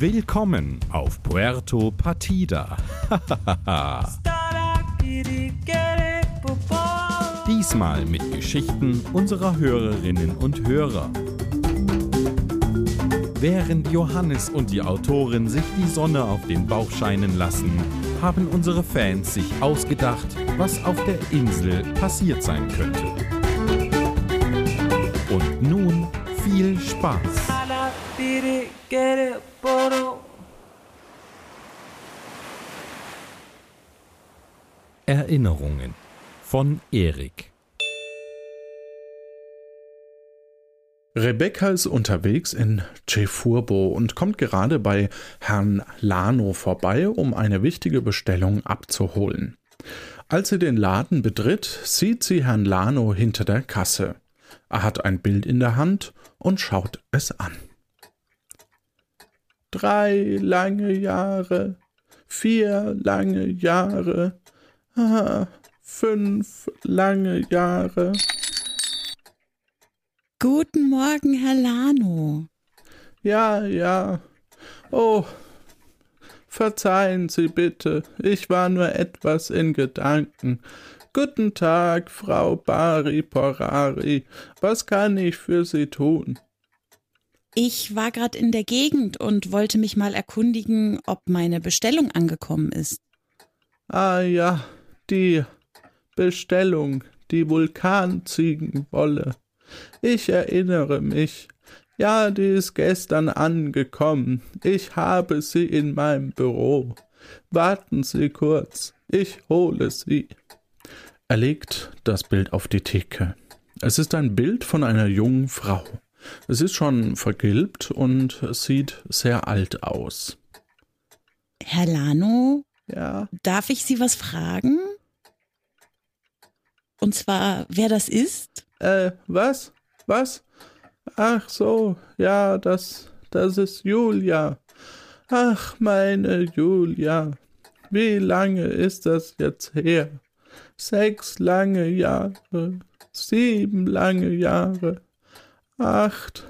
Willkommen auf Puerto Partida. Diesmal mit Geschichten unserer Hörerinnen und Hörer. Während Johannes und die Autorin sich die Sonne auf den Bauch scheinen lassen, haben unsere Fans sich ausgedacht, was auf der Insel passiert sein könnte. Und nun viel Spaß. Erinnerungen von Erik Rebecca ist unterwegs in Cefurbo und kommt gerade bei Herrn Lano vorbei, um eine wichtige Bestellung abzuholen. Als sie den Laden betritt, sieht sie Herrn Lano hinter der Kasse. Er hat ein Bild in der Hand und schaut es an. Drei lange Jahre, vier lange Jahre, ah, fünf lange Jahre. Guten Morgen, Herr Lano. Ja, ja. Oh, verzeihen Sie bitte, ich war nur etwas in Gedanken. Guten Tag, Frau Bari Porari. Was kann ich für Sie tun? Ich war gerade in der Gegend und wollte mich mal erkundigen, ob meine Bestellung angekommen ist. Ah ja, die Bestellung, die Vulkanziegenwolle. Ich erinnere mich. Ja, die ist gestern angekommen. Ich habe sie in meinem Büro. Warten Sie kurz, ich hole sie. Er legt das Bild auf die Theke. Es ist ein Bild von einer jungen Frau. Es ist schon vergilbt und sieht sehr alt aus. Herr Lano? Ja. Darf ich Sie was fragen? Und zwar, wer das ist? Äh, was? Was? Ach so, ja, das, das ist Julia. Ach, meine Julia. Wie lange ist das jetzt her? Sechs lange Jahre, sieben lange Jahre, acht.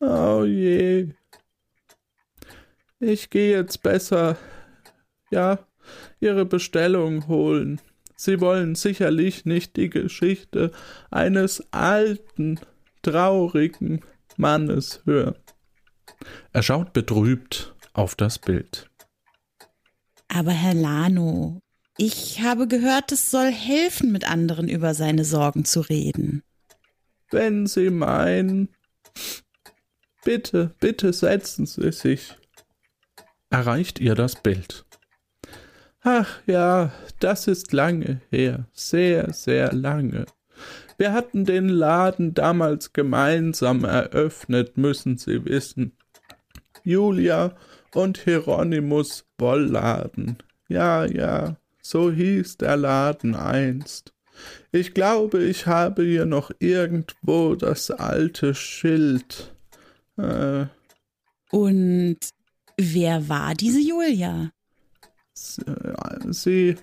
Oh je. Ich gehe jetzt besser, ja, Ihre Bestellung holen. Sie wollen sicherlich nicht die Geschichte eines alten, traurigen Mannes hören. Er schaut betrübt auf das Bild. Aber Herr Lano, ich habe gehört, es soll helfen, mit anderen über seine Sorgen zu reden. Wenn Sie meinen. Bitte, bitte setzen Sie sich. Erreicht ihr das Bild. Ach ja, das ist lange her, sehr, sehr lange. Wir hatten den Laden damals gemeinsam eröffnet, müssen Sie wissen. Julia und Hieronymus Wollladen. Ja, ja, so hieß der Laden einst. Ich glaube, ich habe hier noch irgendwo das alte Schild. Äh, Und wer war diese Julia? Sie,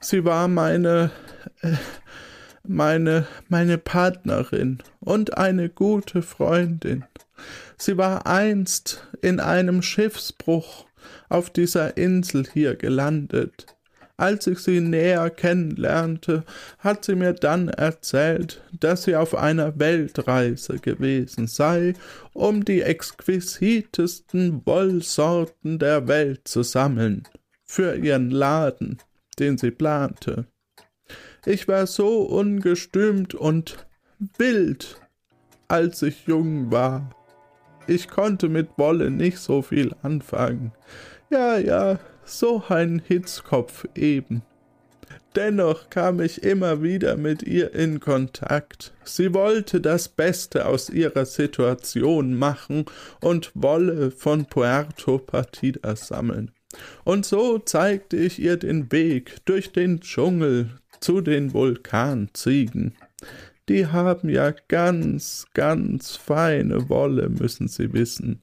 sie war meine, äh, meine, meine Partnerin und eine gute Freundin. Sie war einst in einem Schiffsbruch auf dieser Insel hier gelandet. Als ich sie näher kennenlernte, hat sie mir dann erzählt, dass sie auf einer Weltreise gewesen sei, um die exquisitesten Wollsorten der Welt zu sammeln für ihren Laden, den sie plante. Ich war so ungestümt und wild, als ich jung war. Ich konnte mit Wolle nicht so viel anfangen. Ja, ja, so ein Hitzkopf eben. Dennoch kam ich immer wieder mit ihr in Kontakt. Sie wollte das Beste aus ihrer Situation machen und Wolle von Puerto Partida sammeln. Und so zeigte ich ihr den Weg durch den Dschungel zu den Vulkanziegen. Die haben ja ganz, ganz feine Wolle, müssen Sie wissen.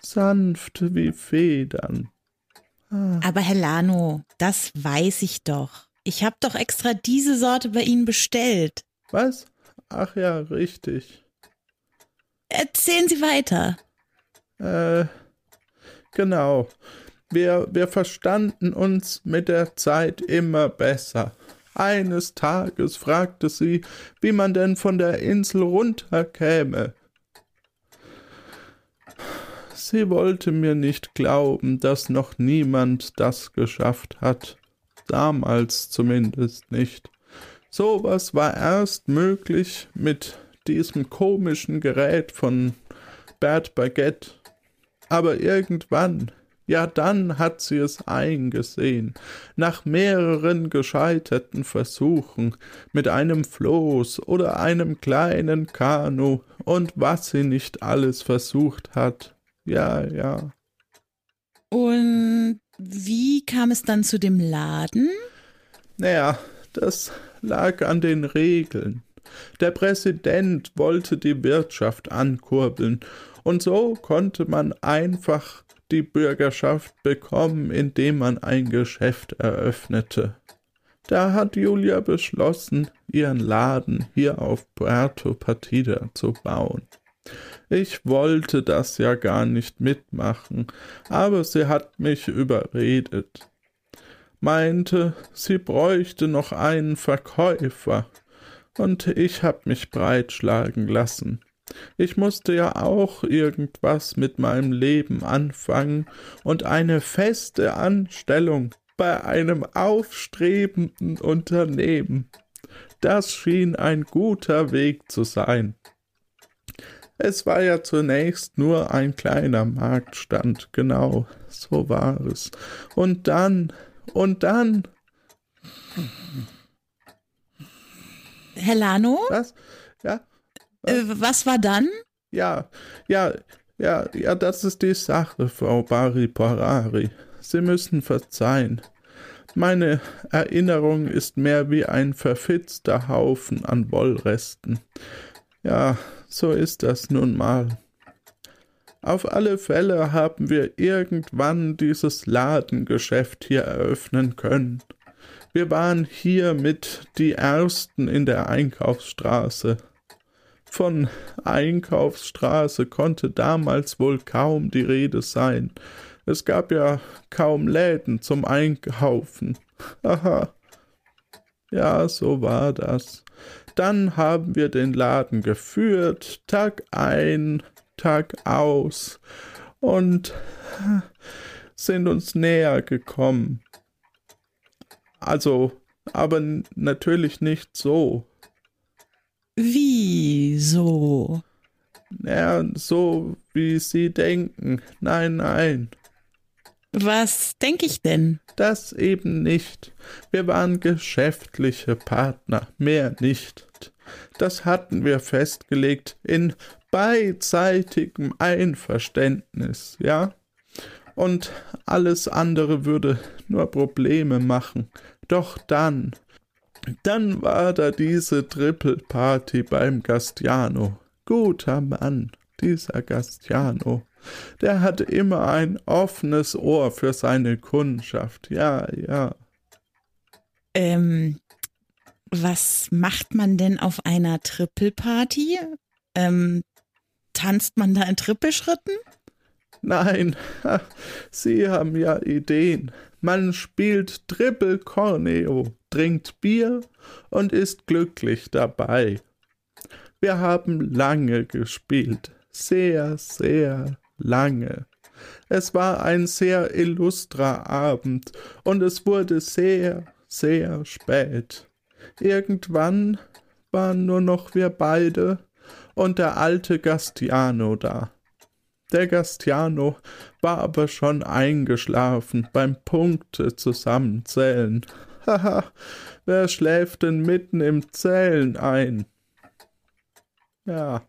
Sanft wie Federn. Ah. Aber Herr Lano, das weiß ich doch. Ich habe doch extra diese Sorte bei Ihnen bestellt. Was? Ach ja, richtig. Erzählen Sie weiter. Äh, Genau. Wir, wir verstanden uns mit der Zeit immer besser. Eines Tages fragte sie, wie man denn von der Insel runterkäme. Sie wollte mir nicht glauben, dass noch niemand das geschafft hat. Damals zumindest nicht. Sowas war erst möglich mit diesem komischen Gerät von Bert Baguette. Aber irgendwann, ja dann hat sie es eingesehen, nach mehreren gescheiterten Versuchen, mit einem Floß oder einem kleinen Kanu und was sie nicht alles versucht hat. Ja, ja. Und wie kam es dann zu dem Laden? Naja, das lag an den Regeln. Der Präsident wollte die Wirtschaft ankurbeln, und so konnte man einfach die Bürgerschaft bekommen, indem man ein Geschäft eröffnete. Da hat Julia beschlossen, ihren Laden hier auf Puerto Partida zu bauen. Ich wollte das ja gar nicht mitmachen, aber sie hat mich überredet. Meinte, sie bräuchte noch einen Verkäufer, und ich hab mich breitschlagen lassen. Ich musste ja auch irgendwas mit meinem Leben anfangen und eine feste Anstellung bei einem aufstrebenden Unternehmen. Das schien ein guter Weg zu sein. Es war ja zunächst nur ein kleiner Marktstand, genau, so war es. Und dann, und dann. Herr Lano? Was? Äh, was war dann? Ja, ja, ja, ja, das ist die Sache, Frau Bari Porari. Sie müssen verzeihen. Meine Erinnerung ist mehr wie ein verfitzter Haufen an Wollresten. Ja, so ist das nun mal. Auf alle Fälle haben wir irgendwann dieses Ladengeschäft hier eröffnen können. Wir waren hier mit die Ersten in der Einkaufsstraße. Von Einkaufsstraße konnte damals wohl kaum die Rede sein. Es gab ja kaum Läden zum Einkaufen. Haha. ja, so war das. Dann haben wir den Laden geführt, Tag ein, Tag aus und sind uns näher gekommen. Also, aber natürlich nicht so. Wie so? Ja, so wie Sie denken. Nein, nein. Was denke ich denn? Das eben nicht. Wir waren geschäftliche Partner, mehr nicht. Das hatten wir festgelegt in beidseitigem Einverständnis, ja? Und alles andere würde nur Probleme machen. Doch dann, dann war da diese Triple Party beim Gastiano. Guter Mann, dieser Gastiano. Der hat immer ein offenes Ohr für seine Kundschaft. Ja, ja. Ähm, was macht man denn auf einer Triple Party? Ähm, tanzt man da in Trippelschritten? Nein, Sie haben ja Ideen. Man spielt Triple Corneo, trinkt Bier und ist glücklich dabei. Wir haben lange gespielt, sehr, sehr lange. Es war ein sehr illustrer Abend und es wurde sehr, sehr spät. Irgendwann waren nur noch wir beide und der alte Gastiano da. Der Gastiano war aber schon eingeschlafen beim Punkte zusammenzählen. Haha, wer schläft denn mitten im Zählen ein? Ja.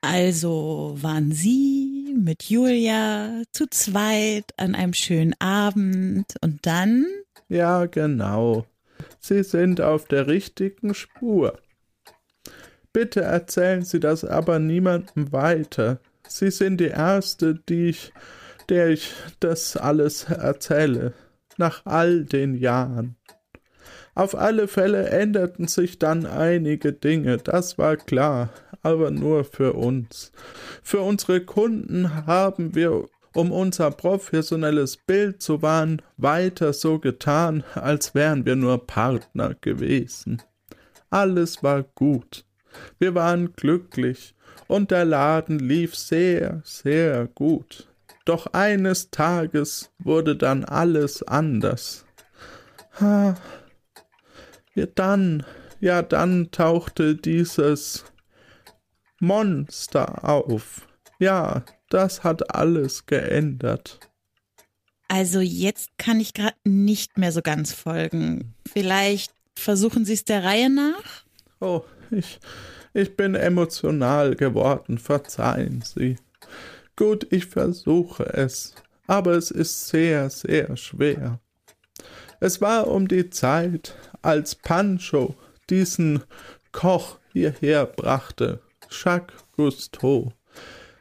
Also waren Sie mit Julia zu zweit an einem schönen Abend und dann? Ja, genau. Sie sind auf der richtigen Spur. Bitte erzählen Sie das aber niemandem weiter. Sie sind die Erste, die ich, der ich das alles erzähle, nach all den Jahren. Auf alle Fälle änderten sich dann einige Dinge, das war klar, aber nur für uns. Für unsere Kunden haben wir um unser professionelles Bild zu wahren, weiter so getan, als wären wir nur Partner gewesen. Alles war gut. Wir waren glücklich und der Laden lief sehr, sehr gut. Doch eines Tages wurde dann alles anders. Ha. Ja, dann, ja, dann tauchte dieses Monster auf. Ja, das hat alles geändert. Also jetzt kann ich gerade nicht mehr so ganz folgen. Vielleicht versuchen Sie es der Reihe nach? Oh, ich, ich bin emotional geworden, verzeihen Sie. Gut, ich versuche es, aber es ist sehr, sehr schwer. Es war um die Zeit, als Pancho diesen Koch hierher brachte, Jacques Cousteau.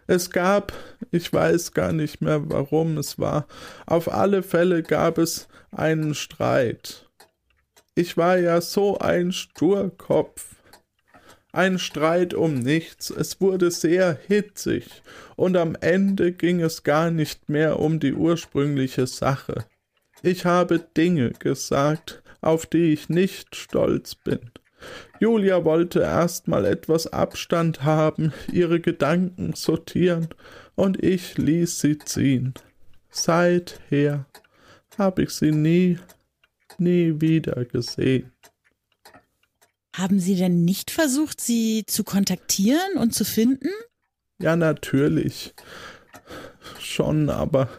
Es gab, ich weiß gar nicht mehr warum es war, auf alle Fälle gab es einen Streit. Ich war ja so ein Sturkopf. Ein Streit um nichts, es wurde sehr hitzig, und am Ende ging es gar nicht mehr um die ursprüngliche Sache. Ich habe Dinge gesagt, auf die ich nicht stolz bin. Julia wollte erst mal etwas Abstand haben, ihre Gedanken sortieren, und ich ließ sie ziehen. Seither habe ich sie nie, nie wieder gesehen. Haben Sie denn nicht versucht, sie zu kontaktieren und zu finden? Ja, natürlich. Schon, aber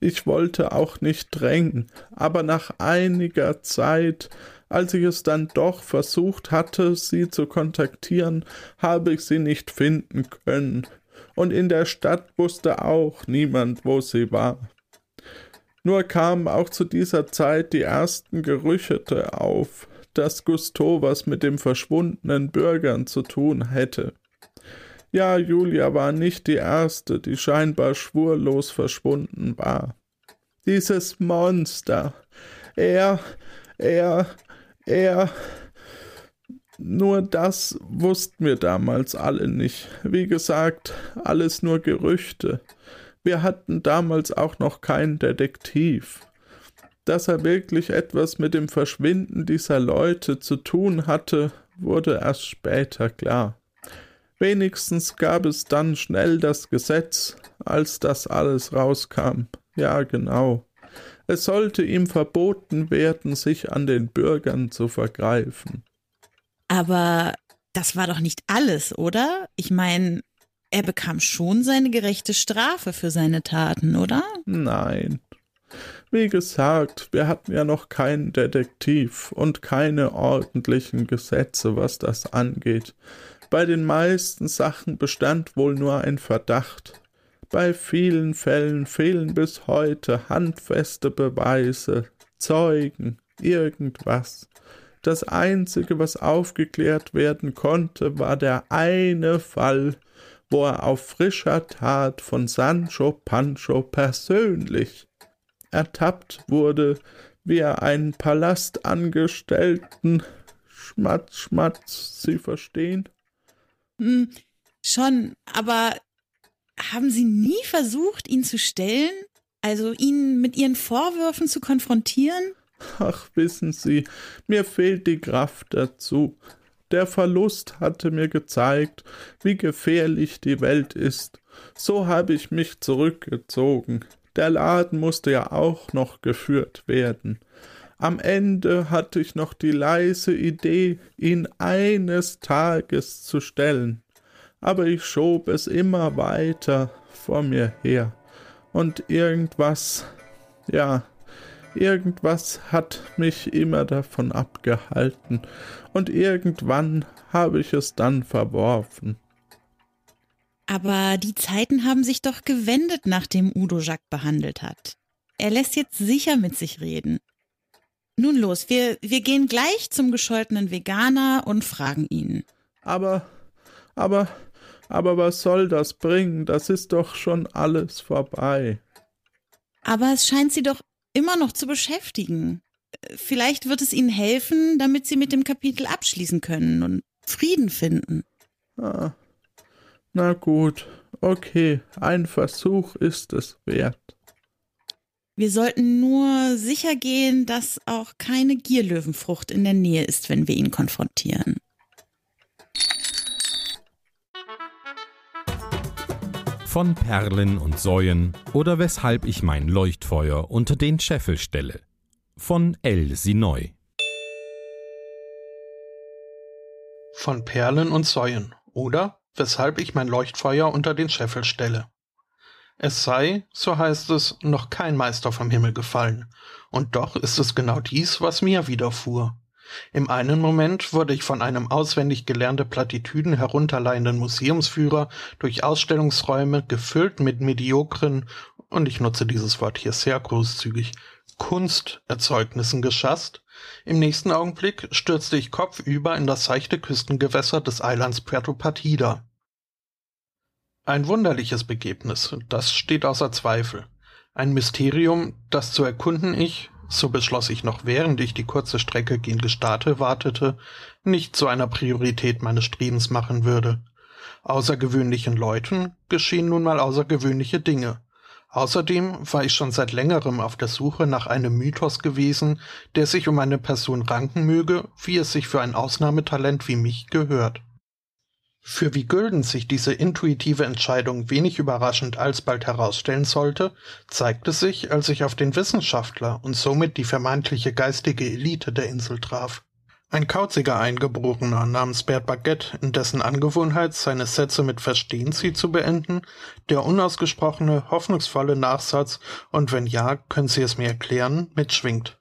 ich wollte auch nicht drängen. Aber nach einiger Zeit, als ich es dann doch versucht hatte, sie zu kontaktieren, habe ich sie nicht finden können. Und in der Stadt wusste auch niemand, wo sie war. Nur kamen auch zu dieser Zeit die ersten Gerüchte auf, dass Gusteau was mit dem verschwundenen Bürgern zu tun hätte. Ja, Julia war nicht die erste, die scheinbar schwurlos verschwunden war. Dieses Monster. Er, er, er. Nur das wussten wir damals alle nicht. Wie gesagt, alles nur Gerüchte. Wir hatten damals auch noch keinen Detektiv. Dass er wirklich etwas mit dem Verschwinden dieser Leute zu tun hatte, wurde erst später klar. Wenigstens gab es dann schnell das Gesetz, als das alles rauskam. Ja, genau. Es sollte ihm verboten werden, sich an den Bürgern zu vergreifen. Aber das war doch nicht alles, oder? Ich meine, er bekam schon seine gerechte Strafe für seine Taten, oder? Nein. Wie gesagt, wir hatten ja noch keinen Detektiv und keine ordentlichen Gesetze, was das angeht. Bei den meisten Sachen bestand wohl nur ein Verdacht. Bei vielen Fällen fehlen bis heute handfeste Beweise, Zeugen, irgendwas. Das Einzige, was aufgeklärt werden konnte, war der eine Fall, wo er auf frischer Tat von Sancho Pancho persönlich ertappt wurde, wie er einen Palastangestellten Schmatz, Schmatz, Sie verstehen? Hm, schon, aber haben Sie nie versucht, ihn zu stellen? Also ihn mit Ihren Vorwürfen zu konfrontieren? Ach, wissen Sie, mir fehlt die Kraft dazu. Der Verlust hatte mir gezeigt, wie gefährlich die Welt ist. So habe ich mich zurückgezogen. Der Laden musste ja auch noch geführt werden. Am Ende hatte ich noch die leise Idee, ihn eines Tages zu stellen, aber ich schob es immer weiter vor mir her, und irgendwas, ja, irgendwas hat mich immer davon abgehalten, und irgendwann habe ich es dann verworfen. Aber die Zeiten haben sich doch gewendet, nachdem Udo Jacques behandelt hat. Er lässt jetzt sicher mit sich reden. Nun los, wir, wir gehen gleich zum gescholtenen Veganer und fragen ihn. Aber, aber, aber was soll das bringen? Das ist doch schon alles vorbei. Aber es scheint sie doch immer noch zu beschäftigen. Vielleicht wird es ihnen helfen, damit sie mit dem Kapitel abschließen können und Frieden finden. Ah, na gut, Okay, ein Versuch ist es wert. Wir sollten nur sicher gehen, dass auch keine Gierlöwenfrucht in der Nähe ist, wenn wir ihn konfrontieren. Von Perlen und Säuen oder weshalb ich mein Leuchtfeuer unter den Scheffel stelle. Von El Sinoy. Von Perlen und Säuen oder weshalb ich mein Leuchtfeuer unter den Scheffel stelle. Es sei, so heißt es, noch kein Meister vom Himmel gefallen, und doch ist es genau dies, was mir widerfuhr. Im einen Moment wurde ich von einem auswendig gelernte Plattitüden herunterleihenden Museumsführer durch Ausstellungsräume gefüllt mit mediokren, und ich nutze dieses Wort hier sehr großzügig, Kunsterzeugnissen geschasst. Im nächsten Augenblick stürzte ich kopfüber in das seichte Küstengewässer des Eilands Puerto Partida. Ein wunderliches Begebnis, das steht außer Zweifel. Ein Mysterium, das zu erkunden ich, so beschloss ich noch während ich die kurze Strecke gen Gestate wartete, nicht zu einer Priorität meines Strebens machen würde. Außergewöhnlichen Leuten geschehen nun mal außergewöhnliche Dinge. Außerdem war ich schon seit längerem auf der Suche nach einem Mythos gewesen, der sich um eine Person ranken möge, wie es sich für ein Ausnahmetalent wie mich gehört. Für wie gülden sich diese intuitive Entscheidung wenig überraschend alsbald herausstellen sollte, zeigte sich, als ich auf den Wissenschaftler und somit die vermeintliche geistige Elite der Insel traf. Ein kauziger Eingeborener namens Bert Baguette, in dessen Angewohnheit, seine Sätze mit Verstehen Sie zu beenden, der unausgesprochene, hoffnungsvolle Nachsatz und wenn ja, können Sie es mir erklären, mitschwingt.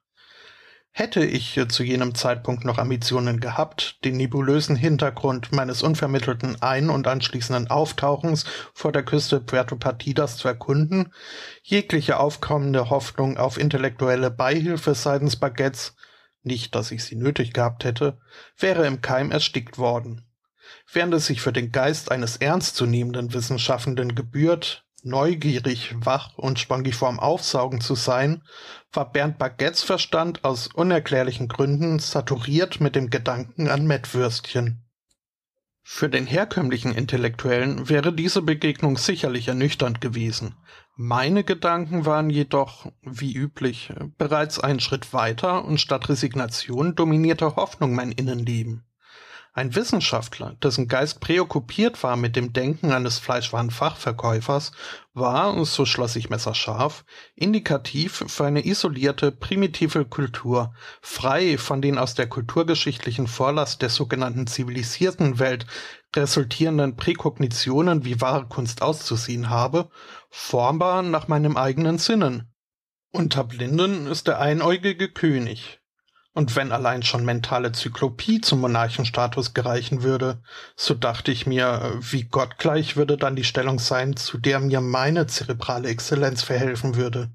Hätte ich zu jenem Zeitpunkt noch Ambitionen gehabt, den nebulösen Hintergrund meines unvermittelten Ein- und anschließenden Auftauchens vor der Küste Puerto Partidas zu erkunden, jegliche aufkommende Hoffnung auf intellektuelle Beihilfe seitens Baguettes, nicht, dass ich sie nötig gehabt hätte, wäre im Keim erstickt worden. Während es sich für den Geist eines ernstzunehmenden Wissenschaftenden gebührt, neugierig, wach und spongiform aufsaugen zu sein, war Bernd Baguettes Verstand aus unerklärlichen Gründen saturiert mit dem Gedanken an Mettwürstchen. Für den herkömmlichen Intellektuellen wäre diese Begegnung sicherlich ernüchternd gewesen. Meine Gedanken waren jedoch, wie üblich, bereits einen Schritt weiter und statt Resignation dominierte Hoffnung mein Innenleben. Ein Wissenschaftler, dessen Geist präokkupiert war mit dem Denken eines Fleischwarenfachverkäufers, war, so schloss ich messerscharf, indikativ für eine isolierte, primitive Kultur, frei von den aus der kulturgeschichtlichen Vorlast der sogenannten zivilisierten Welt resultierenden Präkognitionen, wie wahre Kunst auszusehen habe, formbar nach meinem eigenen Sinnen. Unter Blinden ist der einäugige König, und wenn allein schon mentale Zyklopie zum Monarchenstatus gereichen würde, so dachte ich mir, wie gottgleich würde dann die Stellung sein, zu der mir meine zerebrale Exzellenz verhelfen würde.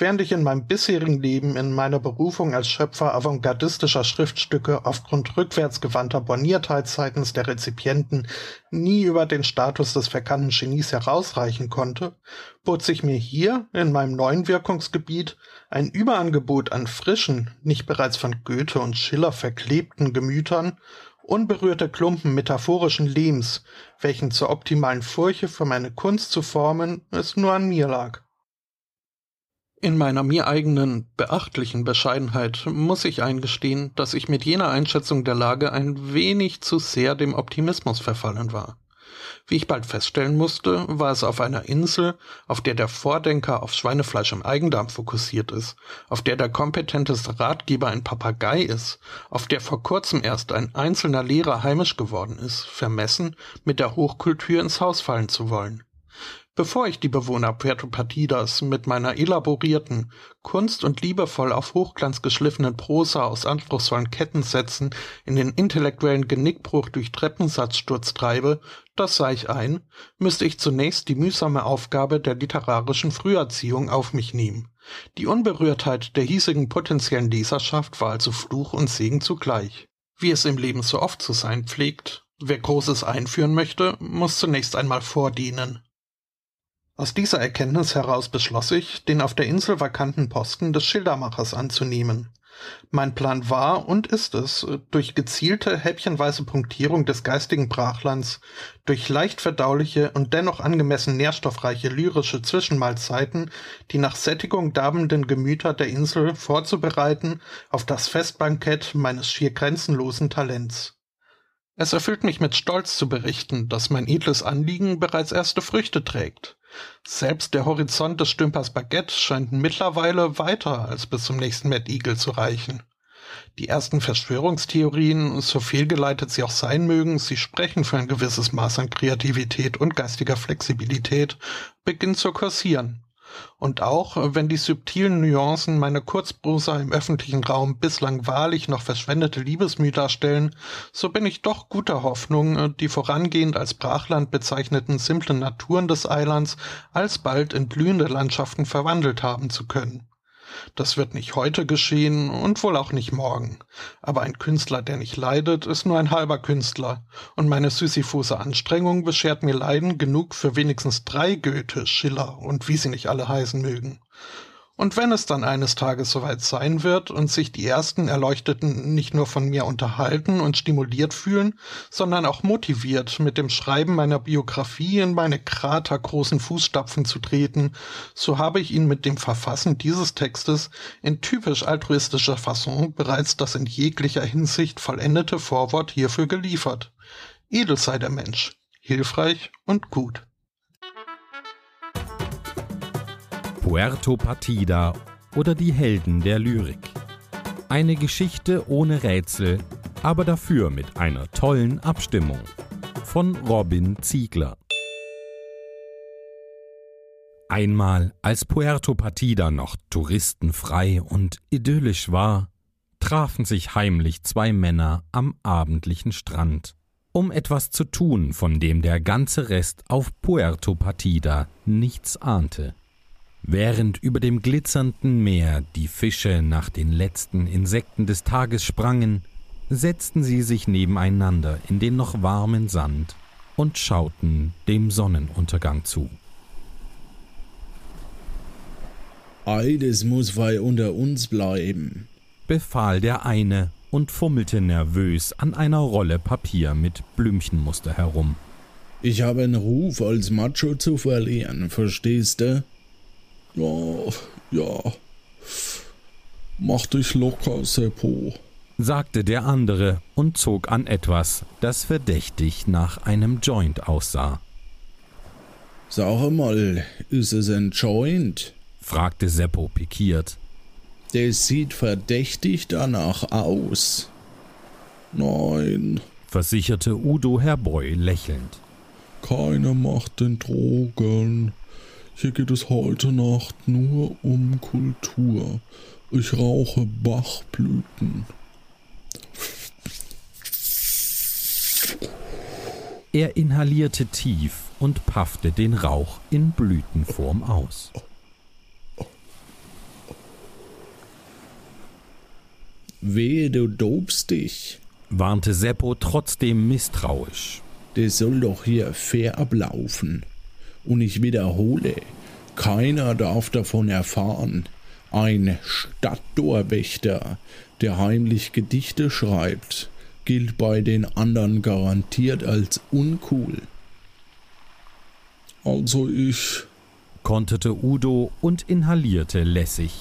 Während ich in meinem bisherigen Leben in meiner Berufung als Schöpfer avantgardistischer Schriftstücke aufgrund rückwärtsgewandter Borniertheit seitens der Rezipienten nie über den Status des verkannten Genies herausreichen konnte, bot sich mir hier in meinem neuen Wirkungsgebiet ein Überangebot an frischen, nicht bereits von Goethe und Schiller verklebten Gemütern, unberührte Klumpen metaphorischen Lehms, welchen zur optimalen Furche für meine Kunst zu formen es nur an mir lag. In meiner mir eigenen, beachtlichen Bescheidenheit muss ich eingestehen, dass ich mit jener Einschätzung der Lage ein wenig zu sehr dem Optimismus verfallen war. Wie ich bald feststellen musste, war es auf einer Insel, auf der der Vordenker auf Schweinefleisch im Eigendarm fokussiert ist, auf der der kompetenteste Ratgeber ein Papagei ist, auf der vor kurzem erst ein einzelner Lehrer heimisch geworden ist, vermessen, mit der Hochkultur ins Haus fallen zu wollen. Bevor ich die Bewohner Puerto Partidas mit meiner elaborierten, kunst- und liebevoll auf Hochglanz geschliffenen Prosa aus anspruchsvollen Kettensätzen in den intellektuellen Genickbruch durch Treppensatzsturz treibe, das sah ich ein, müsste ich zunächst die mühsame Aufgabe der literarischen Früherziehung auf mich nehmen. Die Unberührtheit der hiesigen potenziellen Leserschaft war also Fluch und Segen zugleich. Wie es im Leben so oft zu sein pflegt, wer Großes einführen möchte, muss zunächst einmal vordienen. Aus dieser Erkenntnis heraus beschloss ich, den auf der Insel vakanten Posten des Schildermachers anzunehmen. Mein Plan war und ist es, durch gezielte, häppchenweise Punktierung des geistigen Brachlands, durch leicht verdauliche und dennoch angemessen nährstoffreiche lyrische Zwischenmahlzeiten die nach Sättigung darbenden Gemüter der Insel vorzubereiten auf das Festbankett meines schier grenzenlosen Talents. Es erfüllt mich mit Stolz zu berichten, dass mein edles Anliegen bereits erste Früchte trägt. Selbst der Horizont des Stümpers Baguette scheint mittlerweile weiter als bis zum nächsten Mad Eagle zu reichen. Die ersten Verschwörungstheorien, so fehlgeleitet sie auch sein mögen, sie sprechen für ein gewisses Maß an Kreativität und geistiger Flexibilität, beginnen zu kursieren. Und auch wenn die subtilen Nuancen meiner Kurzprosa im öffentlichen Raum bislang wahrlich noch verschwendete Liebesmüh darstellen, so bin ich doch guter Hoffnung, die vorangehend als Brachland bezeichneten simplen Naturen des Eilands alsbald in blühende Landschaften verwandelt haben zu können. Das wird nicht heute geschehen und wohl auch nicht morgen. Aber ein Künstler, der nicht leidet, ist nur ein halber Künstler. Und meine sisyphose Anstrengung beschert mir Leiden genug für wenigstens drei Goethe, Schiller und wie sie nicht alle heißen mögen. Und wenn es dann eines Tages soweit sein wird und sich die ersten Erleuchteten nicht nur von mir unterhalten und stimuliert fühlen, sondern auch motiviert, mit dem Schreiben meiner Biografie in meine kratergroßen Fußstapfen zu treten, so habe ich ihnen mit dem Verfassen dieses Textes in typisch altruistischer Fasson bereits das in jeglicher Hinsicht vollendete Vorwort hierfür geliefert. Edel sei der Mensch, hilfreich und gut. Puerto Partida oder die Helden der Lyrik. Eine Geschichte ohne Rätsel, aber dafür mit einer tollen Abstimmung. Von Robin Ziegler. Einmal, als Puerto Partida noch touristenfrei und idyllisch war, trafen sich heimlich zwei Männer am abendlichen Strand, um etwas zu tun, von dem der ganze Rest auf Puerto Partida nichts ahnte. Während über dem glitzernden Meer die Fische nach den letzten Insekten des Tages sprangen, setzten sie sich nebeneinander in den noch warmen Sand und schauten dem Sonnenuntergang zu. Ei, das muss wei unter uns bleiben, befahl der eine und fummelte nervös an einer Rolle Papier mit Blümchenmuster herum. Ich habe einen Ruf als Macho zu verlieren, verstehst du? Ja, ja. Mach dich locker, Seppo, sagte der andere und zog an etwas, das verdächtig nach einem Joint aussah. Sag mal, ist es ein Joint? fragte Seppo pikiert. Der sieht verdächtig danach aus. Nein, versicherte Udo Herboy lächelnd. Keiner macht den Drogen. Hier geht es heute Nacht nur um Kultur. Ich rauche Bachblüten. Er inhalierte tief und paffte den Rauch in Blütenform aus. Wehe, du dobst dich, warnte Seppo trotzdem misstrauisch. Das soll doch hier fair ablaufen. Und ich wiederhole, keiner darf davon erfahren. Ein Stadttorwächter, der heimlich Gedichte schreibt, gilt bei den anderen garantiert als uncool. Also ich, konterte Udo und inhalierte lässig.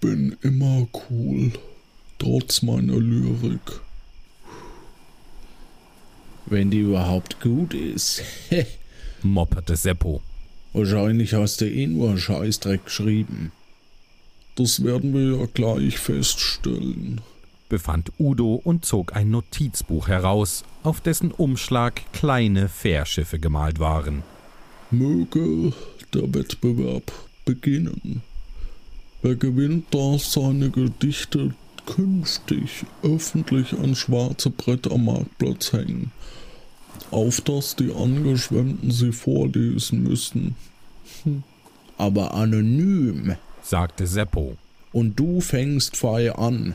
Bin immer cool, trotz meiner Lyrik. Wenn die überhaupt gut ist. mopperte Seppo. Wahrscheinlich hast du eh nur Scheißdreck geschrieben. Das werden wir ja gleich feststellen, befand Udo und zog ein Notizbuch heraus, auf dessen Umschlag kleine Fährschiffe gemalt waren. Möge der Wettbewerb beginnen. Wer gewinnt, darf seine Gedichte künftig öffentlich an schwarze Brett am Marktplatz hängen, auf dass die Angeschwemmten sie vorlesen müssen. Hm. Aber anonym, sagte Seppo. Und du fängst frei an.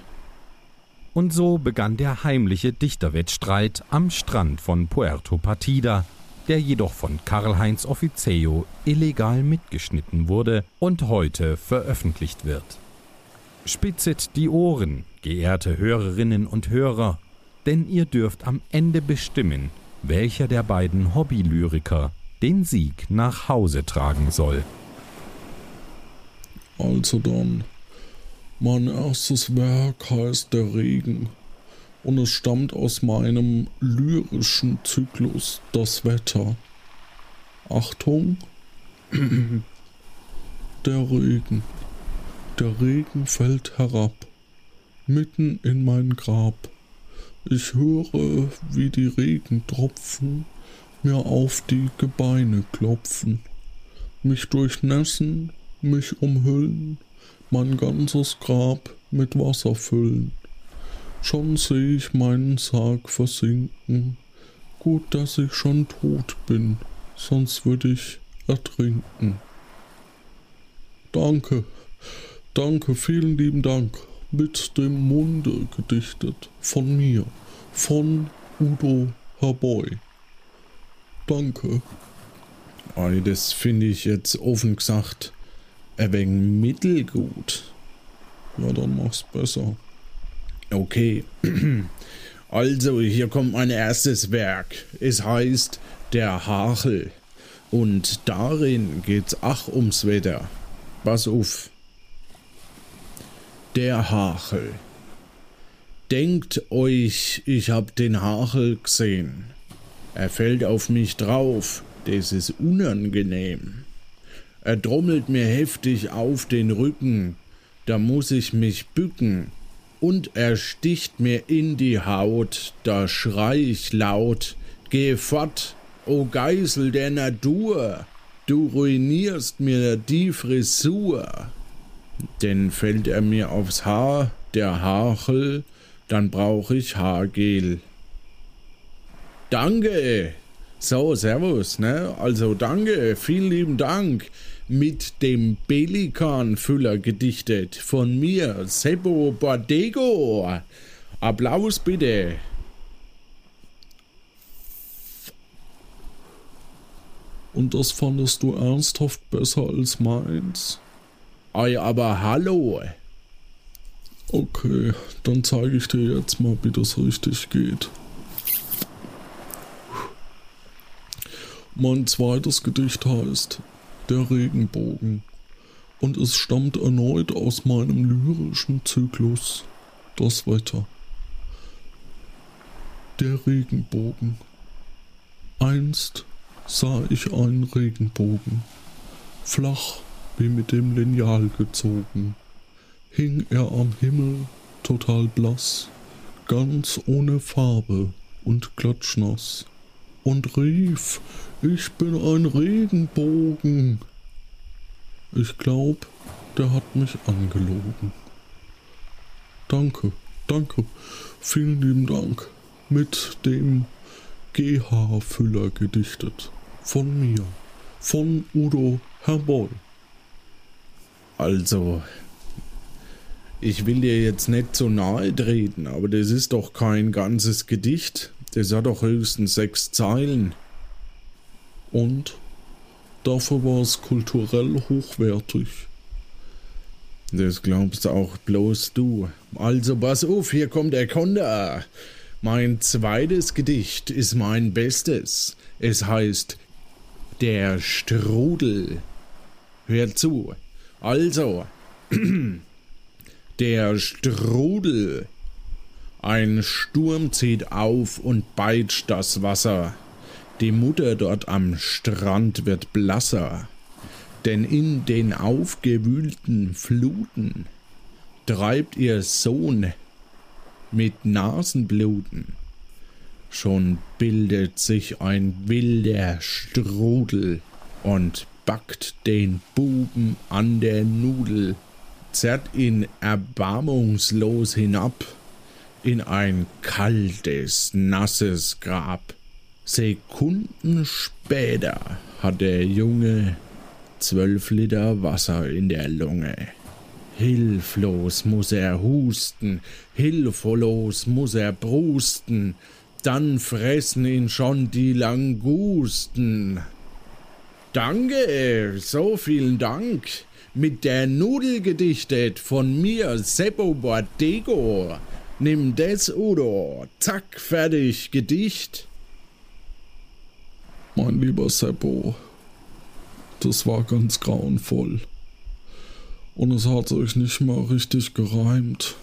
Und so begann der heimliche Dichterwettstreit am Strand von Puerto Partida, der jedoch von Karl-Heinz Officio illegal mitgeschnitten wurde und heute veröffentlicht wird. Spitzet die Ohren, geehrte Hörerinnen und Hörer, denn ihr dürft am Ende bestimmen, welcher der beiden Hobbylyriker den Sieg nach Hause tragen soll. Also dann, mein erstes Werk heißt Der Regen und es stammt aus meinem lyrischen Zyklus Das Wetter. Achtung, der Regen. Der Regen fällt herab, mitten in mein Grab. Ich höre, wie die Regentropfen mir auf die Gebeine klopfen, mich durchnässen, mich umhüllen, mein ganzes Grab mit Wasser füllen. Schon seh ich meinen Sarg versinken, gut, dass ich schon tot bin, sonst würde ich ertrinken. Danke, danke, vielen lieben Dank. Mit dem Munde gedichtet von mir, von Udo Herboy. Danke. Also das finde ich jetzt offen gesagt ein wenig mittelgut. Ja, dann mach's besser. Okay. Also, hier kommt mein erstes Werk. Es heißt Der Hachel. Und darin geht's ach ums Wetter. Pass auf. Der Hachel. Denkt euch, ich hab den Hachel gesehen. Er fällt auf mich drauf. Das ist unangenehm. Er trommelt mir heftig auf den Rücken. Da muss ich mich bücken. Und er sticht mir in die Haut. Da schrei ich laut. Geh fort, o Geisel der Natur. Du ruinierst mir die Frisur. Denn fällt er mir aufs Haar, der Hachel, dann brauch ich Haargel. Danke. So, servus, ne? Also danke, vielen lieben Dank. Mit dem Pelikanfüller gedichtet von mir, Seppo Bordego. Applaus bitte. Und das fandest du ernsthaft besser als meins? Ei, aber hallo. Okay, dann zeige ich dir jetzt mal, wie das richtig geht. Mein zweites Gedicht heißt Der Regenbogen und es stammt erneut aus meinem lyrischen Zyklus Das Wetter. Der Regenbogen. Einst sah ich einen Regenbogen, flach wie mit dem Lineal gezogen, hing er am Himmel total blass, ganz ohne Farbe und klatschnass, und rief, ich bin ein Regenbogen. Ich glaub, der hat mich angelogen. Danke, danke, vielen lieben Dank. Mit dem GH-Füller gedichtet. Von mir. Von Udo Herboy. Also, ich will dir jetzt nicht so nahe treten, aber das ist doch kein ganzes Gedicht. Das hat doch höchstens sechs Zeilen. Und dafür war es kulturell hochwertig. Das glaubst auch bloß du. Also pass auf, hier kommt der Konter. Mein zweites Gedicht ist mein bestes. Es heißt Der Strudel. Hör zu. Also, der Strudel. Ein Sturm zieht auf und peitscht das Wasser. Die Mutter dort am Strand wird blasser, denn in den aufgewühlten Fluten treibt ihr Sohn mit Nasenbluten. Schon bildet sich ein wilder Strudel und backt den Buben an der Nudel, zerrt ihn erbarmungslos hinab in ein kaltes, nasses Grab. Sekunden später hat der Junge zwölf Liter Wasser in der Lunge. Hilflos muss er husten, hilflos muss er brusten, dann fressen ihn schon die Langusten. Danke, so vielen Dank. mit der Nudel gedichtet von mir, Seppo Bordego. Nimm das, Udo. Zack, fertig, Gedicht. Mein lieber Seppo, das war ganz grauenvoll. Und es hat sich nicht mal richtig gereimt.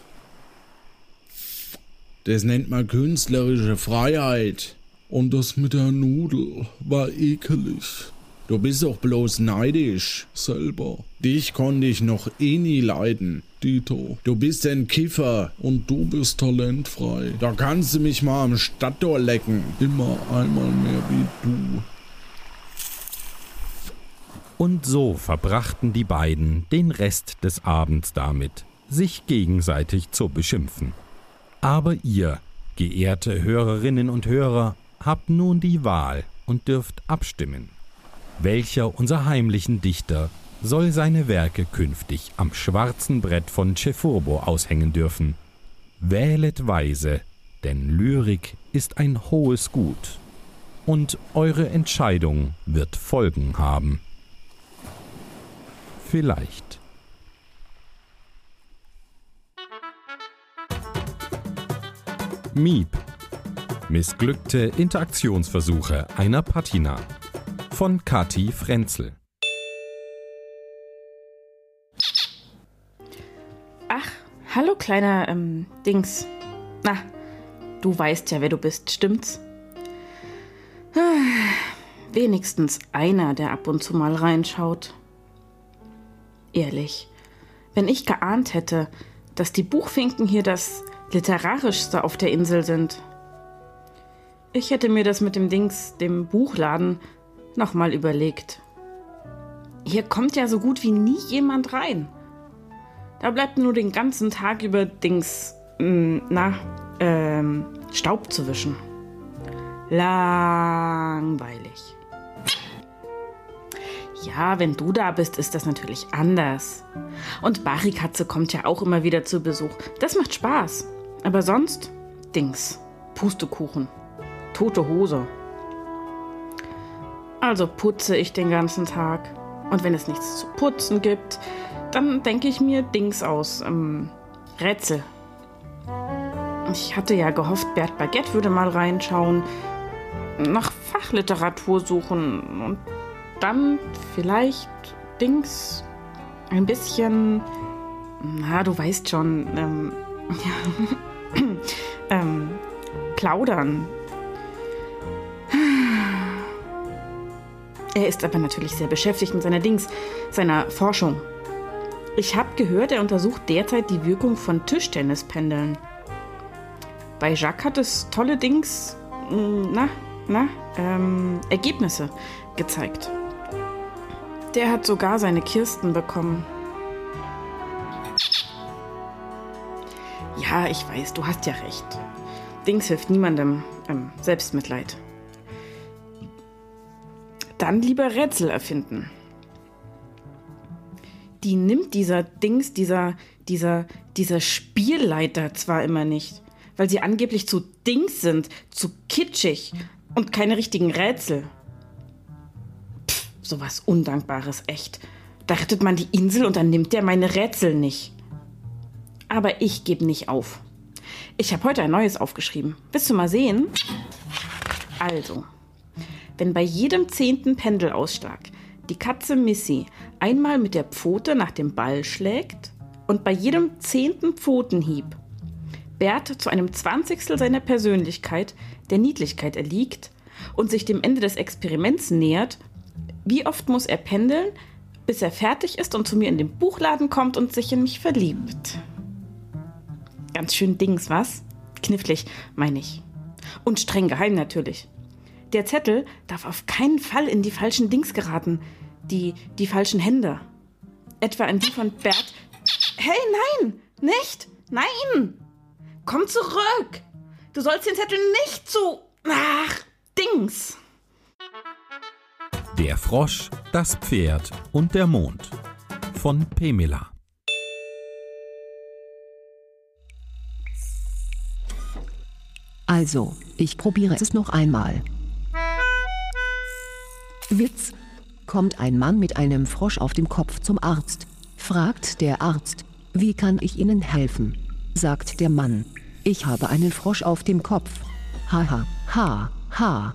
Das nennt man künstlerische Freiheit. Und das mit der Nudel war ekelig. Du bist doch bloß neidisch. Selber. Dich konnte ich noch eh nie leiden. Dito. Du bist ein Kiffer. Und du bist talentfrei. Da kannst du mich mal am Stadttor lecken. Immer einmal mehr wie du. Und so verbrachten die beiden den Rest des Abends damit, sich gegenseitig zu beschimpfen. Aber ihr, geehrte Hörerinnen und Hörer, habt nun die Wahl und dürft abstimmen. Welcher unserer heimlichen Dichter soll seine Werke künftig am schwarzen Brett von Cefurbo aushängen dürfen? Wählet weise, denn Lyrik ist ein hohes Gut. Und eure Entscheidung wird Folgen haben. Vielleicht. Miep. Missglückte Interaktionsversuche einer Patina. Von Kati Frenzel. Ach, hallo kleiner ähm, Dings. Na, du weißt ja, wer du bist, stimmt's? Wenigstens einer, der ab und zu mal reinschaut. Ehrlich, wenn ich geahnt hätte, dass die Buchfinken hier das literarischste auf der Insel sind. Ich hätte mir das mit dem Dings, dem Buchladen, nochmal überlegt. Hier kommt ja so gut wie nie jemand rein. Da bleibt nur den ganzen Tag über Dings, mh, na, ähm, Staub zu wischen. Langweilig. Ja, wenn du da bist, ist das natürlich anders. Und Barikatze kommt ja auch immer wieder zu Besuch. Das macht Spaß. Aber sonst, Dings, Pustekuchen, tote Hose. Also putze ich den ganzen Tag. Und wenn es nichts zu putzen gibt, dann denke ich mir Dings aus. Ähm, Rätsel. Ich hatte ja gehofft, Bert Baguette würde mal reinschauen, nach Fachliteratur suchen und dann vielleicht Dings ein bisschen, na, du weißt schon, ähm, ja, ähm, plaudern. Er ist aber natürlich sehr beschäftigt mit seiner Dings, seiner Forschung. Ich habe gehört, er untersucht derzeit die Wirkung von Tischtennispendeln. Bei Jacques hat es tolle Dings, na, na, ähm, Ergebnisse gezeigt. Der hat sogar seine Kirsten bekommen. Ja, ich weiß, du hast ja recht. Dings hilft niemandem. Ähm, Selbstmitleid. Dann lieber Rätsel erfinden. Die nimmt dieser Dings, dieser, dieser, dieser Spielleiter zwar immer nicht, weil sie angeblich zu Dings sind, zu kitschig und keine richtigen Rätsel. Pff, sowas Undankbares, echt. Da rettet man die Insel und dann nimmt der meine Rätsel nicht. Aber ich gebe nicht auf. Ich habe heute ein neues aufgeschrieben. Willst du mal sehen? Also, wenn bei jedem zehnten Pendelausschlag die Katze Missy einmal mit der Pfote nach dem Ball schlägt und bei jedem zehnten Pfotenhieb Bert zu einem Zwanzigstel seiner Persönlichkeit, der Niedlichkeit erliegt und sich dem Ende des Experiments nähert, wie oft muss er pendeln, bis er fertig ist und zu mir in den Buchladen kommt und sich in mich verliebt? Ganz schön Dings, was? Knifflig, meine ich. Und streng geheim natürlich. Der Zettel darf auf keinen Fall in die falschen Dings geraten. Die, die falschen Hände. Etwa in die von Bert. Hey, nein! Nicht! Nein! Komm zurück! Du sollst den Zettel nicht zu. Ach, Dings! Der Frosch, das Pferd und der Mond von Pemela. Also, ich probiere es noch einmal. Witz. Kommt ein Mann mit einem Frosch auf dem Kopf zum Arzt. fragt der Arzt. Wie kann ich Ihnen helfen? sagt der Mann. Ich habe einen Frosch auf dem Kopf. Haha, ha, ha.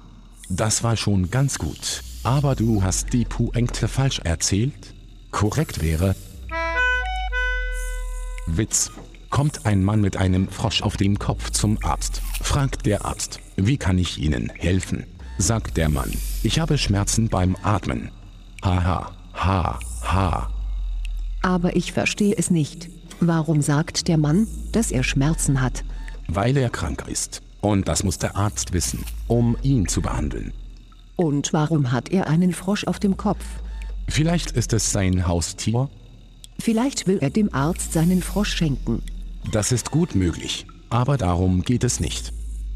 Das war schon ganz gut. Aber du hast die Pointe falsch erzählt? Korrekt wäre. Witz. Kommt ein Mann mit einem Frosch auf dem Kopf zum Arzt. Fragt der Arzt, wie kann ich Ihnen helfen? Sagt der Mann, ich habe Schmerzen beim Atmen. Haha, ha, ha. Aber ich verstehe es nicht. Warum sagt der Mann, dass er Schmerzen hat? Weil er krank ist. Und das muss der Arzt wissen, um ihn zu behandeln. Und warum hat er einen Frosch auf dem Kopf? Vielleicht ist es sein Haustier? Vielleicht will er dem Arzt seinen Frosch schenken. Das ist gut möglich. Aber darum geht es nicht.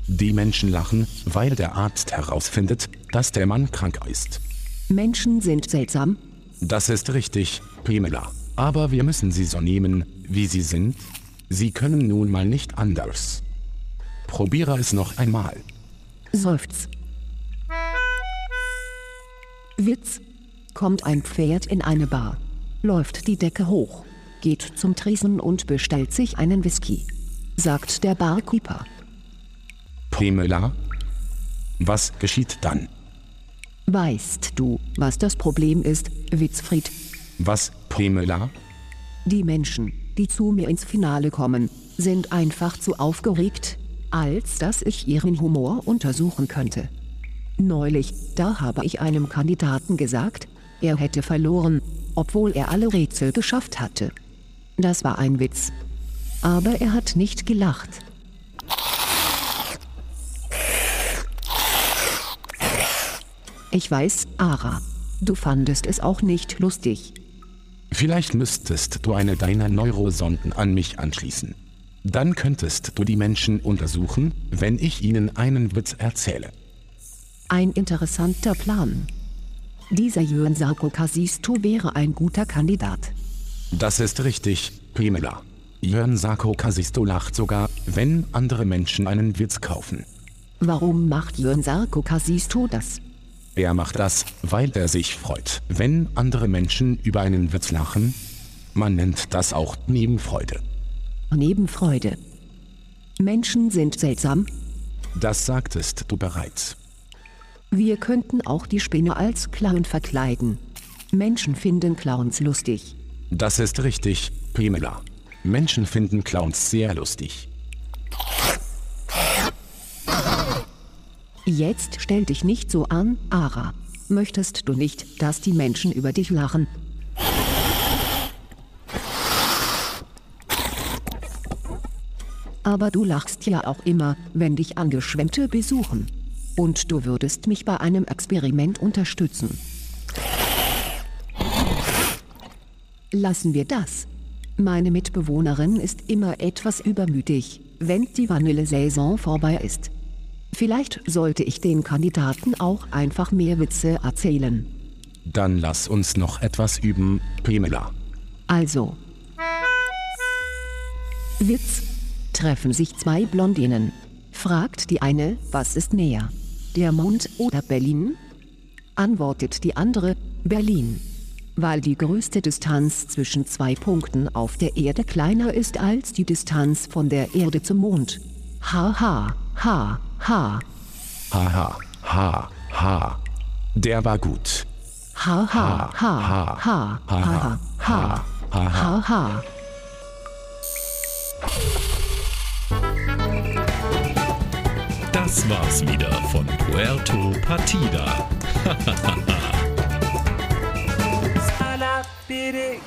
Die Menschen lachen, weil der Arzt herausfindet, dass der Mann krank ist. Menschen sind seltsam. Das ist richtig, Pamela. Aber wir müssen sie so nehmen, wie sie sind. Sie können nun mal nicht anders. Probiere es noch einmal. Seufz. Witz. Kommt ein Pferd in eine Bar. Läuft die Decke hoch. Geht zum Tresen und bestellt sich einen Whisky. Sagt der Barkeeper. Pamela? Was geschieht dann? Weißt du, was das Problem ist, Witzfried? Was, Pamela? Die Menschen, die zu mir ins Finale kommen, sind einfach zu aufgeregt, als dass ich ihren Humor untersuchen könnte. Neulich, da habe ich einem Kandidaten gesagt, er hätte verloren, obwohl er alle Rätsel geschafft hatte. Das war ein Witz. Aber er hat nicht gelacht. Ich weiß, Ara. Du fandest es auch nicht lustig. Vielleicht müsstest du eine deiner Neurosonden an mich anschließen. Dann könntest du die Menschen untersuchen, wenn ich ihnen einen Witz erzähle. Ein interessanter Plan. Dieser Jörn Sarko Kasisto wäre ein guter Kandidat. Das ist richtig, Pamela. Jörn Sarko Kasisto lacht sogar, wenn andere Menschen einen Witz kaufen. Warum macht Jörn Sarko Kasisto das? Er macht das, weil er sich freut, wenn andere Menschen über einen Witz lachen. Man nennt das auch Nebenfreude. Nebenfreude. Menschen sind seltsam. Das sagtest du bereits. Wir könnten auch die Spinne als Clown verkleiden. Menschen finden Clowns lustig. Das ist richtig, Pamela. Menschen finden Clowns sehr lustig. Jetzt stell dich nicht so an, Ara. Möchtest du nicht, dass die Menschen über dich lachen? Aber du lachst ja auch immer, wenn dich Angeschwemmte besuchen. Und du würdest mich bei einem Experiment unterstützen. Lassen wir das. Meine Mitbewohnerin ist immer etwas übermütig, wenn die Vanillesaison vorbei ist. Vielleicht sollte ich den Kandidaten auch einfach mehr Witze erzählen. Dann lass uns noch etwas üben, Pamela. Also. Witz. Treffen sich zwei Blondinen. Fragt die eine, was ist näher? Der Mond oder Berlin? Antwortet die andere, Berlin. Weil die größte Distanz zwischen zwei Punkten auf der Erde kleiner ist als die Distanz von der Erde zum Mond. Ha ha, ha, ha. Ha ha, ha, ha. Der war gut. Ha ha, ha, ha, ha, ha, ha, ha, ha, ha. Das war's wieder von Puerto Partida. Beat